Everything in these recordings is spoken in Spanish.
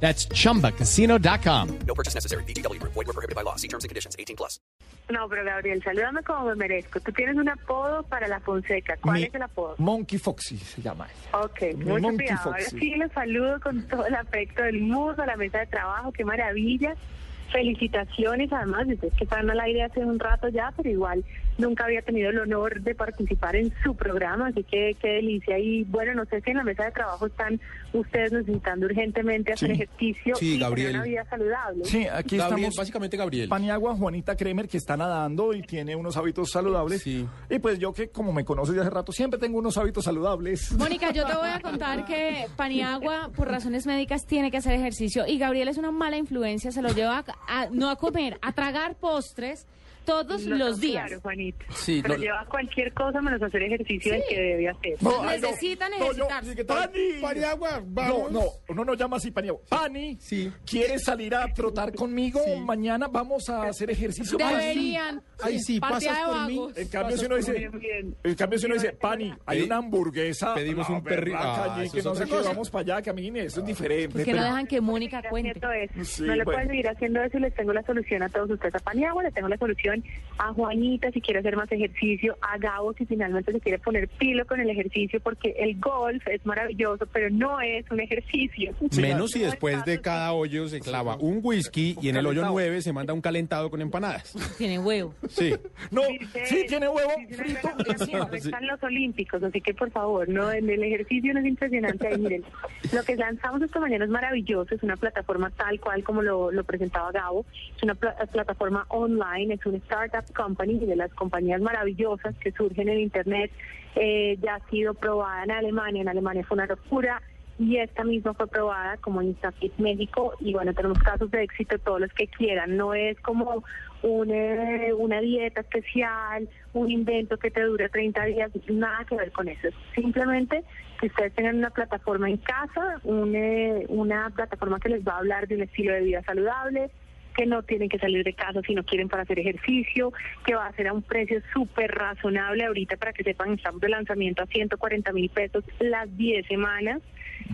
That's chumbacasino.com. No purchase necessary. BGW. Void were prohibited by law. See terms and conditions. 18 plus. No, pero Gabriel, salúdame como me merezco. Tú tienes un apodo para la Fonseca. ¿Cuál Mi- es el apodo? Monkey Foxy se llama. Ok, mucho Monkey cuidado. Ahora Foxy. sí les saludo con todo el afecto del mundo a la mesa de trabajo. Qué maravilla. Felicitaciones, además, ustedes que están al aire hace un rato ya, pero igual nunca había tenido el honor de participar en su programa, así que qué delicia. Y bueno, no sé si en la mesa de trabajo están ustedes necesitando urgentemente hacer Sí. ejercicio Sí, y tener una vida saludable. Sí, aquí Gabriel, estamos. básicamente Gabriel. Paniagua, Juanita Kremer, que está nadando y tiene unos hábitos saludables. Sí. Y pues yo que como me conoces de hace rato, siempre tengo unos hábitos saludables. Mónica, yo te voy a contar que Paniagua, por razones médicas, tiene que hacer ejercicio y Gabriel es una mala influencia, se lo lleva a, no a comer, a tragar postres todos No, los no, días. Claro, Juanito. Sí, pero no- lleva cualquier cosa menos hacer ejercicio del que debe hacer. ay, Necesitan no, ejercitarse. sí. Pani. Paniagua, No, vamos. no, uno no llama así Paniagua. Pani, Sí. ¿quieres salir a trotar conmigo? Mañana vamos a hacer ejercicio. Deberían. Ay, sí, pasas por mí. En cambio, si uno dice, en cambio, si uno dice, Pani, hay una hamburguesa. pedimos un perri- berraca Ah, que no sé qué, vamos para allá, camine, eso es diferente. Que no dejan que Mónica cuente. Sí, no le bueno. pueden seguir haciendo eso y les tengo la solución a todos ustedes. A Paniagua le tengo la solución episode a Juanita si quiere hacer más ejercicio, a Gabo si finalmente se quiere poner pilo con el ejercicio porque el golf es maravilloso, pero no es un ejercicio. Menos si después de cada hoyo se clava un whisky y en el hoyo calentado. 9 se manda un calentado con empanadas. Tiene huevo. Sí. No, sí, tiene huevo frito Están los olímpicos, así que por favor, no, en el ejercicio no es impresionante. Ahí, miren, lo que lanzamos esta mañana es maravilloso, es una plataforma tal cual como lo, lo presentaba Gabo, es una pla- plataforma online, es una startup company de las compañías maravillosas que surgen en internet, eh, ya ha sido probada en Alemania, en Alemania fue una locura. Y esta misma fue probada como InstaFit México y bueno, tenemos casos de éxito todos los que quieran. No es como un, eh, una dieta especial, un invento que te dure 30 días, nada que ver con eso. Es simplemente que ustedes tengan una plataforma en casa, un, eh, una plataforma que les va a hablar de un estilo de vida saludable, que no tienen que salir de casa si no quieren para hacer ejercicio, que va a ser a un precio súper razonable ahorita para que sepan, estamos de lanzamiento a 140 mil pesos las 10 semanas.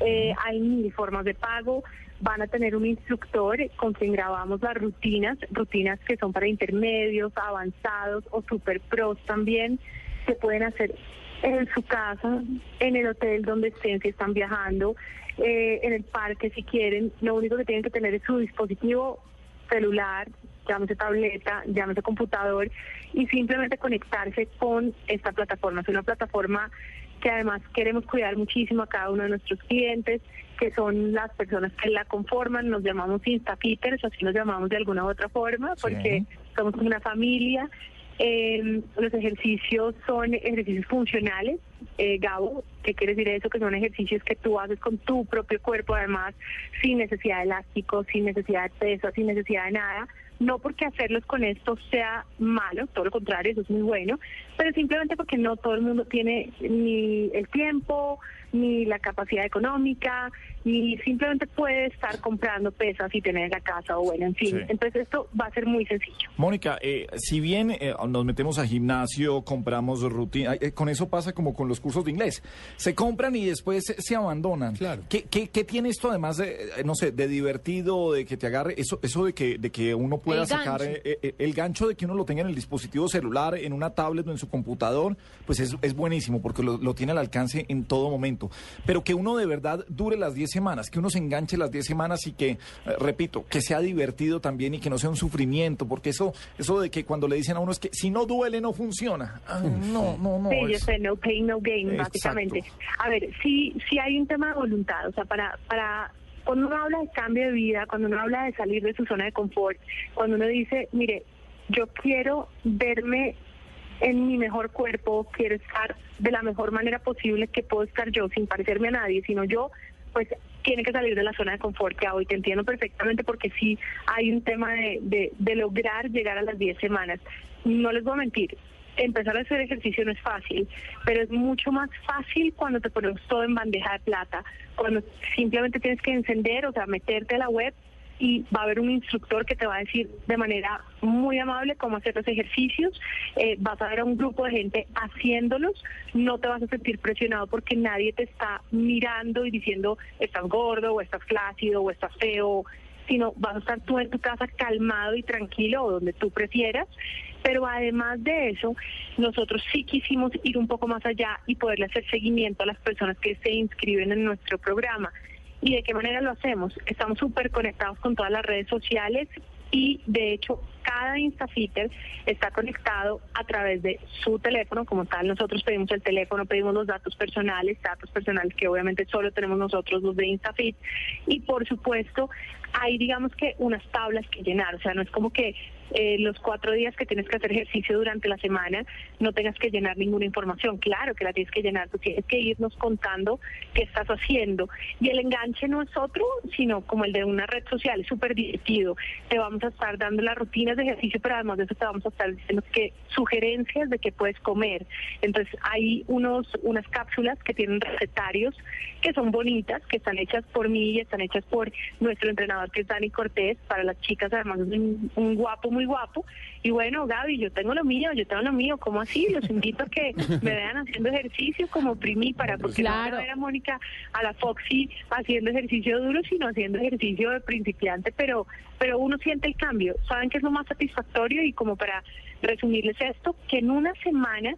Eh, hay mil formas de pago. Van a tener un instructor con quien grabamos las rutinas, rutinas que son para intermedios, avanzados o super pros también. Se pueden hacer en su casa, en el hotel donde estén, si están viajando, eh, en el parque si quieren. Lo único que tienen que tener es su dispositivo celular, llámese tableta, llámese computador y simplemente conectarse con esta plataforma. Es una plataforma que además queremos cuidar muchísimo a cada uno de nuestros clientes, que son las personas que la conforman, nos llamamos Instafitters, así nos llamamos de alguna u otra forma, porque somos una familia. Eh, los ejercicios son ejercicios funcionales. Eh, Gabo, ¿qué quiere decir eso? Que son ejercicios que tú haces con tu propio cuerpo, además, sin necesidad de elástico, sin necesidad de peso, sin necesidad de nada. No porque hacerlos con esto sea malo, todo lo contrario, eso es muy bueno, pero simplemente porque no todo el mundo tiene ni el tiempo, ni la capacidad económica, ni simplemente puede estar comprando pesas y tener en la casa, o bueno, en fin. Sí. Entonces esto va a ser muy sencillo. Mónica, eh, si bien eh, nos metemos a gimnasio, compramos rutina, eh, con eso pasa como con los cursos de inglés. Se compran y después se, se abandonan. Claro. ¿Qué, qué, qué tiene esto además de, eh, no sé, de divertido, de que te agarre, eso, eso de que, de que uno pueda El sacar gancho. eh, eh, el gancho de que uno lo tenga en el dispositivo celular, en una tablet o en su computador, pues es, es buenísimo porque lo, lo tiene al alcance en todo momento. Pero que uno de verdad dure las 10 semanas, que uno se enganche las 10 semanas y que, eh, repito, que sea divertido también y que no sea un sufrimiento, porque eso, eso de que cuando le dicen a uno es que si no duele no funciona. Ah, no, no, no. Sí, yo es- sé, no pain, no gain, Exacto. básicamente. A ver, sí, sí hay un tema de voluntad, o sea, para, para, cuando uno habla de cambio de vida, cuando uno habla de salir de su zona de confort, cuando uno dice, mire, yo quiero verme en mi mejor cuerpo, quiero estar de la mejor manera posible que puedo estar yo, sin parecerme a nadie, sino yo, pues tiene que salir de la zona de confort que hoy te entiendo perfectamente porque sí hay un tema de, de, de lograr llegar a las 10 semanas. No les voy a mentir, empezar a hacer ejercicio no es fácil, pero es mucho más fácil cuando te pones todo en bandeja de plata, cuando simplemente tienes que encender, o sea, meterte a la web y va a haber un instructor que te va a decir de manera muy amable cómo hacer los ejercicios, eh, vas a ver a un grupo de gente haciéndolos, no te vas a sentir presionado porque nadie te está mirando y diciendo estás gordo o estás flácido o estás feo, sino vas a estar tú en tu casa calmado y tranquilo o donde tú prefieras. Pero además de eso, nosotros sí quisimos ir un poco más allá y poderle hacer seguimiento a las personas que se inscriben en nuestro programa. ¿Y de qué manera lo hacemos? Estamos súper conectados con todas las redes sociales y de hecho cada Instafitter está conectado a través de su teléfono, como tal nosotros pedimos el teléfono, pedimos los datos personales, datos personales que obviamente solo tenemos nosotros los de Instafit y por supuesto hay digamos que unas tablas que llenar, o sea, no es como que eh, los cuatro días que tienes que hacer ejercicio durante la semana no tengas que llenar ninguna información. Claro que la tienes que llenar, tú tienes que irnos contando qué estás haciendo. Y el enganche no es otro, sino como el de una red social, es súper divertido. Te vamos a estar dando las rutinas de ejercicio, pero además de eso te vamos a estar diciendo que sugerencias de qué puedes comer. Entonces hay unos unas cápsulas que tienen recetarios que son bonitas, que están hechas por mí y están hechas por nuestro entrenador que es Dani Cortés. Para las chicas además es un, un guapo muy guapo. Y bueno, Gaby, yo tengo lo mío, yo tengo lo mío. ¿Cómo así? Los invito a que me vean haciendo ejercicio como primípara, porque no van a ver a Mónica, a la Foxy haciendo ejercicio duro, sino haciendo ejercicio de principiante, pero, pero uno siente el cambio. ¿Saben qué es lo más satisfactorio? Y como para resumirles esto, que en una semana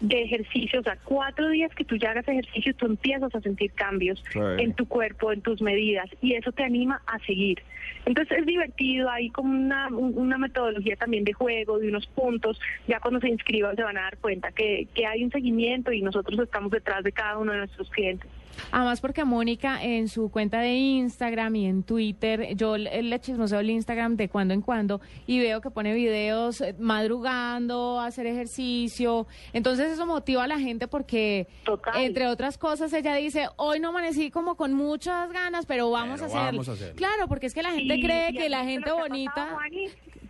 de ejercicio, o sea, cuatro días que tú ya hagas ejercicio, tú empiezas a sentir cambios en tu cuerpo, en tus medidas, y eso te anima a seguir. Entonces es divertido, hay como una, un- una metodología también de juego, de unos puntos, ya cuando se inscriban se van a dar cuenta que, que hay un seguimiento y nosotros estamos detrás de cada uno de nuestros clientes. Además porque Mónica en su cuenta de Instagram y en Twitter, yo le le chismoseo el Instagram de cuando en cuando y veo que pone videos eh, madrugando, hacer ejercicio. Entonces eso motiva a la gente porque, Total. entre otras cosas, ella dice, hoy no amanecí como con muchas ganas, pero vamos, Pero a, vamos a hacerlo. Claro, porque es que la gente cree que la gente bonita... pasado?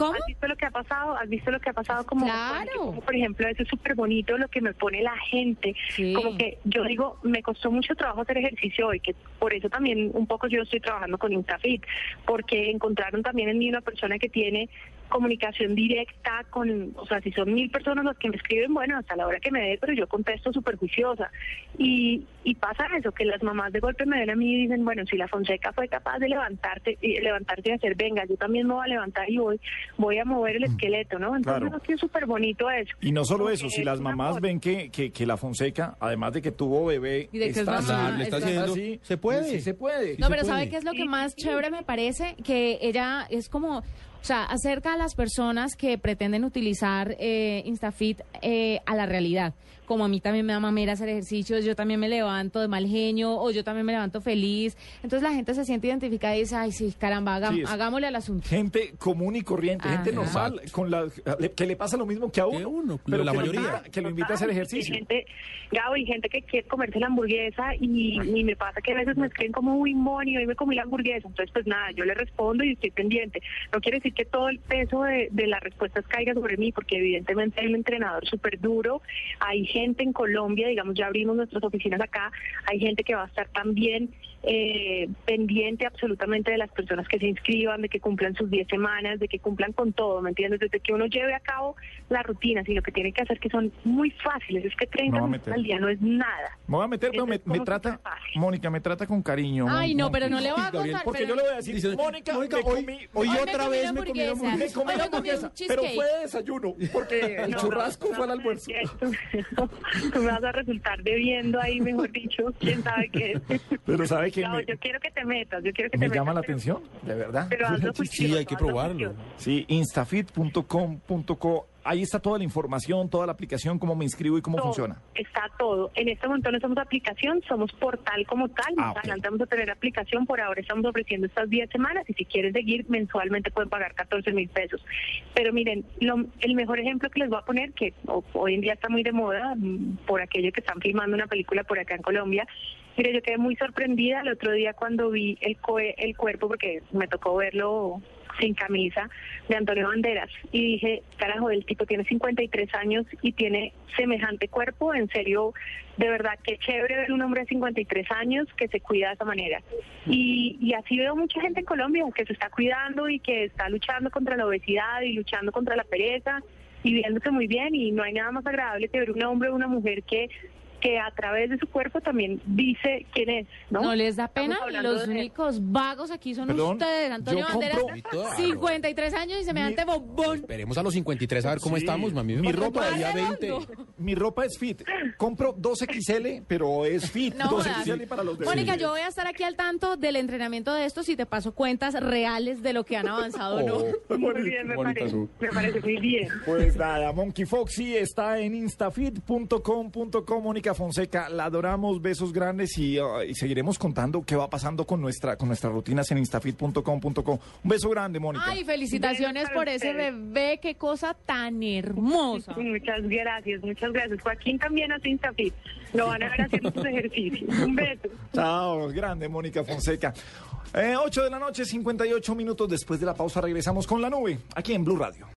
¿Cómo? ¿Has visto lo que ha pasado? ¿Has visto lo que ha pasado? Como, Claro. como, por ejemplo, eso es súper bonito lo que me pone la gente. Sí. Como que yo digo, me costó mucho trabajo hacer ejercicio hoy, que por eso también un poco yo estoy trabajando con Instafit, porque encontraron también en mí una persona que tiene comunicación directa con, o sea, si son mil personas las que me escriben, bueno, hasta la hora que me dé, pero yo contesto súper juiciosa. Y, y pasa eso, que las mamás de golpe me ven a mí y dicen, bueno, si la Fonseca fue capaz de levantarte y levantarse y hacer, venga, yo también me voy a levantar y voy, voy a mover el esqueleto, ¿no? Entonces, Claro. es súper bonito eso. Y no solo eso, si es las mamás ven que, que, que la Fonseca, además de que tuvo bebé, Y de que es mamá, le está está haciendo, así, se puede. Sí se puede. No, pero ¿sabe qué es lo que más chévere me parece? Que ella es como, o sea, acerca a las personas que pretenden utilizar eh, Instafit eh, a la realidad. Como a mí también me da mamera hacer ejercicios, yo también me levanto de mal genio o yo también me levanto feliz. Entonces la gente se siente identificada y dice, ay, sí, caramba, hagam- Sí, hagámosle al asunto. Gente común y corriente, Ah. gente normal, con la, que le pasa lo mismo que a uno, pero la que, mayoría. Lo invita, que lo invita a hacer ejercicio. Hay gente, Gabo, y gente que quiere comerse la hamburguesa y, y me pasa que a veces me escriben como, uy, Moni, hoy me comí la hamburguesa. Entonces, pues nada, yo le respondo y estoy pendiente. No quiere decir que todo el peso de, de las respuestas caiga sobre mí, porque evidentemente hay un entrenador súper duro. Hay gente en Colombia, digamos, ya abrimos nuestras oficinas acá. Hay gente que va a estar también eh, pendiente absolutamente de las personas que se inscriban, de que cumplan sus 10 semanas, de que cumplan con todo, ¿me entiendes? Desde que uno lleve a cabo las rutinas y lo que tiene que hacer que son muy fáciles, es que 30 No va a minutos al día no es nada. Me voy a meter, Eso me, trata. Mónica, me trata con cariño. Ay, no, pero no le va a Gabriel, contar. Porque pero- yo le voy a decir, Dice, Mónica, Mónica, me hoy- comí, hoy Hoy otra vez una me comí una hamburguesa. me comí Hoy la me comí un hamburguesa, pero fue de desayuno, porque el No, churrasco no, fue al no, almuerzo. Tú, tú me vas a resultar debiendo ahí, mejor dicho, quién sabe qué es. Pero sabe que No, me, yo quiero que te metas, yo quiero que me te llama la pero- atención, de verdad. Pero hazlo Sí, hay que probarlo. Sí, instafit.com.co. Ahí está toda la información, toda la aplicación, cómo me inscribo y cómo Todo, funciona. Está todo. En este momento no somos aplicación, somos portal como tal. Ah, adelante vamos a tener aplicación. Por ahora estamos ofreciendo estas 10 semanas y si quieren seguir mensualmente pueden pagar 14 mil pesos. Pero miren, lo- el mejor ejemplo que les voy a poner, que ho- hoy en día está muy de moda mm, por aquello que están filmando una película por acá en Colombia, Mire, yo quedé muy sorprendida el otro día cuando vi el, el cuerpo, porque me tocó verlo sin camisa, de Antonio Banderas. Y dije, carajo, el tipo tiene 53 años y tiene semejante cuerpo. En serio, de verdad, qué chévere ver un hombre de 53 años que se cuida de esa manera. Y, y así veo mucha gente en Colombia que se está cuidando y que está luchando contra la obesidad y luchando contra la pereza y viéndose muy bien. Y no hay nada más agradable que ver un hombre o una mujer que que a través de su cuerpo también dice quién es, ¿no? ¿No les da pena? Los de- únicos vagos aquí son Perdón, ustedes. Antonio Banderas, compro- 53 años y semejante bombón. Esperemos a los 53 a ver cómo Sí, estamos, mami. mi ropa todavía redondo. 20. Mi ropa es fit. Compro 2XL, pero es fit. No 2XL jodas. para los de Mónica, yo voy a estar aquí al tanto del entrenamiento de estos y te paso cuentas reales de lo que han avanzado o no. Oh, Muy bien, me parece, su- me parece muy bien. Pues nada, Monkey Foxy está en instafit.com.co. Mónica Fonseca, la adoramos, besos grandes y, uh, y seguiremos contando qué va pasando con nuestra con nuestras rutinas en instafit.com.co. Un beso grande, Mónica. Ay, felicitaciones por ese bebé, qué cosa tan hermosa. Muchas gracias, muchas gracias. Joaquín también hace Instafit. Lo van a ver haciendo sus ejercicios. Un beso. Chao, grande Mónica Fonseca. Eh, 8 de la noche, 58 minutos después de la pausa, regresamos con la nube, aquí en Blue Radio.